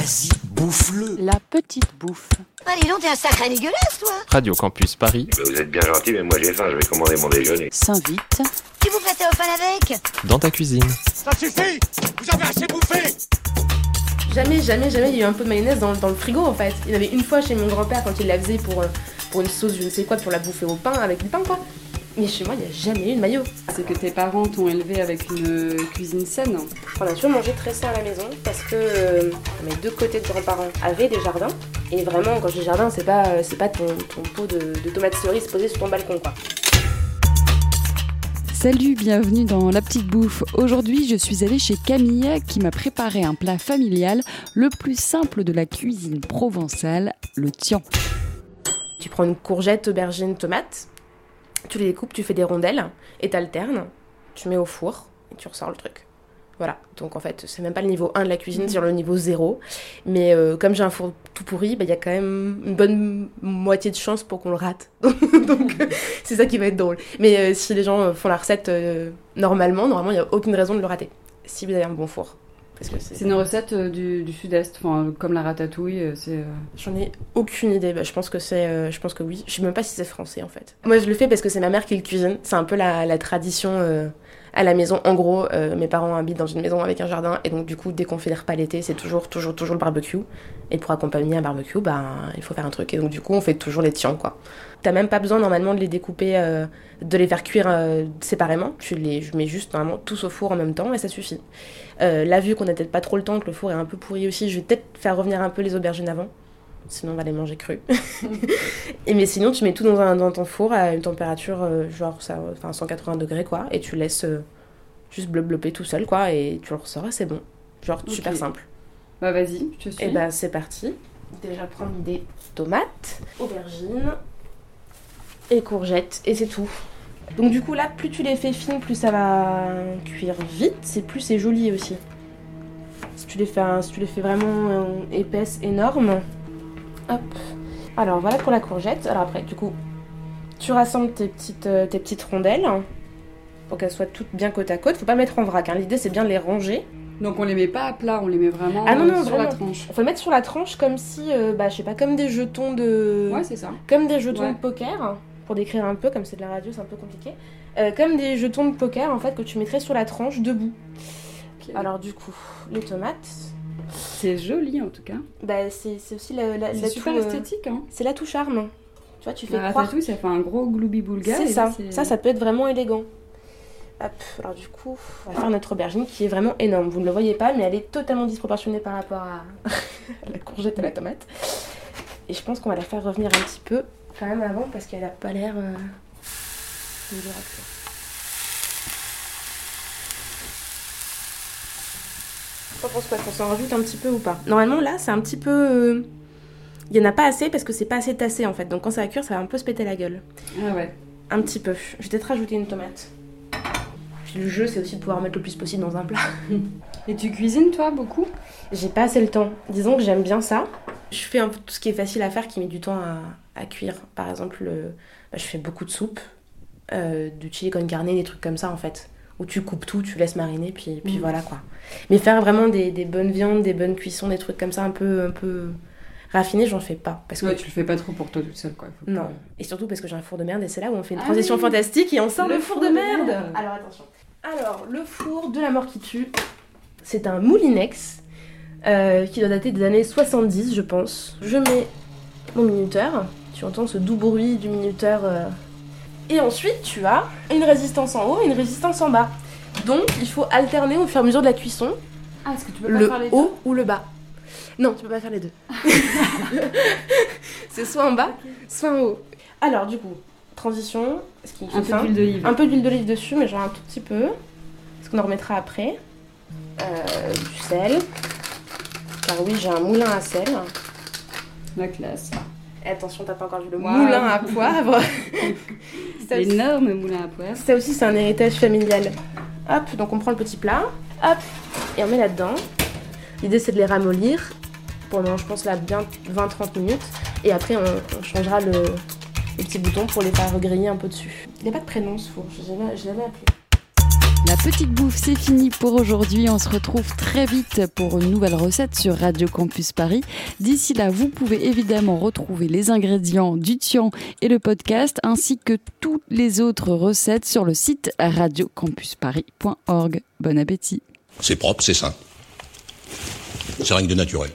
Vas-y, bouffe-le. La petite bouffe. Allez, donc, t'es un sacré dégueulasse, toi Radio Campus Paris, Bah, Vous êtes bien gentil, mais moi j'ai faim, je vais commander mon déjeuner. S'invite. Tu vous prêtais au fan avec dans ta cuisine. Ça suffit Vous avez assez bouffé Jamais, jamais, jamais il y a eu un peu de mayonnaise dans, dans le frigo en fait. Il y en avait une fois chez mon grand-père quand il la faisait pour, euh, pour une sauce, je ne sais quoi, pour la bouffer au pain, avec du pain quoi. Mais chez moi, il n'y a jamais eu de maillot. C'est que tes parents t'ont élevé avec une cuisine saine. On a toujours mangé très sain à la maison parce que euh, mes deux côtés de grands-parents avaient des jardins. Et vraiment, quand je dis jardin, c'est pas, euh, c'est pas ton, ton pot de, de tomates cerises posé sur ton balcon quoi. Salut, bienvenue dans La Petite Bouffe. Aujourd'hui, je suis allée chez Camille qui m'a préparé un plat familial, le plus simple de la cuisine provençale, le tian. Tu prends une courgette, aubergine, tomate, tu les découpes, tu fais des rondelles et t'alternes, tu mets au four et tu ressors le truc. Voilà, donc en fait, c'est même pas le niveau 1 de la cuisine, c'est le niveau 0. Mais euh, comme j'ai un four tout pourri, bah, il y a quand même une bonne moitié de chance pour qu'on le rate. donc c'est ça qui va être drôle. Mais euh, si les gens euh, font la recette euh, normalement, normalement, il n'y a aucune raison de le rater. Si vous avez un bon four. Parce que c'est- une recette euh, du, du sud-est, enfin, comme la ratatouille. euh, C'est, euh, J'en ai aucune idée. Bah, je pense que c'est, euh, je pense que oui. Je sais même pas si c'est français en fait. Moi, je le fais parce que c'est ma mère qui le cuisine. C'est un peu la, la tradition euh, à la maison. En gros, euh, mes parents habitent dans une maison avec un jardin et donc du coup, dès qu'on fait les repas l'été, c'est toujours, toujours, toujours le barbecue. Et pour accompagner un barbecue, bah, il faut faire un truc. Et donc du coup, on fait toujours les tiens quoi. T'as même pas besoin normalement de les découper, euh, de les faire cuire euh, séparément. Tu les mets juste normalement tous au four en même temps et ça suffit. Là, vu qu'on a peut-être pas trop le temps, que le four est un peu pourri aussi, je vais peut-être faire revenir un peu les aubergines avant. Sinon, on va les manger crus. et mais sinon, tu mets tout dans, un, dans ton four à une température euh, genre ça, enfin 180 degrés quoi, et tu laisses euh, juste bleu-bleuper tout seul quoi, et tu le ressors et c'est bon. Genre super simple. Bah vas-y, je te suis. Et bah c'est parti. Déjà prendre des tomates, aubergines et courgettes et c'est tout. Donc du coup là, plus tu les fais fines, plus ça va cuire vite, c'est plus c'est joli aussi. Si tu les fais, si tu les fais vraiment euh, épaisses, énormes. Hop. Alors voilà pour la courgette. Alors après, du coup, tu rassembles tes petites, euh, tes petites rondelles pour qu'elles soient toutes bien côte à côte. Faut pas mettre en vrac. hein. L'idée c'est bien de les ranger. Donc on les met pas à plat, on les met vraiment Ah non, euh, non, sur la tranche. Faut le mettre sur la tranche comme si, euh, bah je sais pas, comme des jetons de. Ouais, c'est ça. Comme des jetons Ouais. de poker, pour décrire un peu, comme c'est de la radio, c'est un peu compliqué. Euh, comme des jetons de poker, en fait, que tu mettrais sur la tranche debout. Alors, du coup, les tomates, C'est joli en tout cas. bah, c'est c'est aussi la, la, C'est la super tout, euh, esthétique. Hein. c'est la tout charme. Tu vois, tu fais croire. ratatouille, ça fait un gros gloubi-boulga. C'est et là, ça. Ça, ça peut être vraiment élégant. Hop, alors du coup, on va faire notre aubergine qui est vraiment énorme. Vous ne le voyez pas, mais elle est totalement disproportionnée par rapport à la courgette et la tomate. Et je pense qu'on va la faire revenir un petit peu quand même avant parce qu'elle a pas l'air euh, de dure à cuire. T'en penses quoi Qu'on s'en rajoute un petit peu ou pas Normalement là, c'est un petit peu. euh, Il y en a pas assez parce que c'est pas assez tassé en fait. Donc quand ça va cuire, ça va un peu se péter la gueule. Ah ouais. Un petit peu. Je vais peut-être rajouter une tomate. Puis le jeu, c'est aussi de pouvoir mettre le plus possible dans un plat. Et tu cuisines toi beaucoup? J'ai pas assez le temps. Disons que j'aime bien ça. Je fais un peu tout ce qui est facile à faire, qui met du temps à, à cuire. Par exemple, le- bah, je fais beaucoup de soupe, euh, du chili con carne, des trucs comme ça en fait. Où tu coupes tout, tu laisses mariner, puis, puis Mhm. voilà quoi. Mais faire vraiment des, des bonnes viandes, des bonnes cuissons, des trucs comme ça un peu, un peu raffinés, j'en fais pas. Parce que Ouais, tu le fais pas trop pour toi toute seule quoi. Faut que- Non. Et surtout parce que j'ai un four de merde et c'est là où on fait une Ah transition oui. fantastique et on sort le, Le four, four de, de merde. merde. Alors attention. Alors, le four de la mort qui tue, c'est un Moulinex euh, qui doit dater des années 70, je pense. Je mets mon minuteur. Tu entends ce doux bruit du minuteur. euh. Et ensuite, tu as une résistance en haut et une résistance en bas. Donc, il faut alterner au fur et à mesure de la cuisson Ah, est-ce que tu peux pas le faire les haut ou le bas. Non, tu peux pas faire les deux. c'est soit en bas, soit en haut. Alors, du coup, transition. Est-ce qu'il Un fait peu d'huile d'olive. Un peu d'huile d'olive dessus, mais genre un tout petit peu. Parce qu'on en remettra après. Euh, du sel. Car oui, j'ai un moulin à sel. La classe. Et attention, t'as pas encore vu le Waouh. moulin à poivre. Ça aussi- Énorme moulin à poivre. ça aussi, c'est un héritage familial. Hop, donc on prend le petit plat, hop, et on met là-dedans. L'idée, c'est de les ramollir pendant, je pense, là, bien 20-30 minutes. Et après, on, on changera le, le petit bouton pour les faire griller un peu dessus. Il n'y a pas de prénom, ce four, je jamais appelé. La petite bouffe, c'est fini pour aujourd'hui. On se retrouve très vite pour une nouvelle recette sur Radio Campus Paris. D'ici là, vous pouvez évidemment retrouver les ingrédients du Tian et le podcast, ainsi que toutes les autres recettes sur le site radiocampusparis.org. Bon appétit. C'est propre, c'est sain. C'est rien que de naturel.